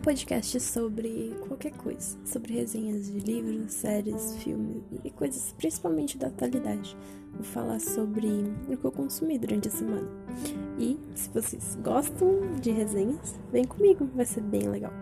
um podcast sobre qualquer coisa, sobre resenhas de livros, séries, filmes e coisas principalmente da atualidade. Vou falar sobre o que eu consumi durante a semana. E se vocês gostam de resenhas, vem comigo, vai ser bem legal.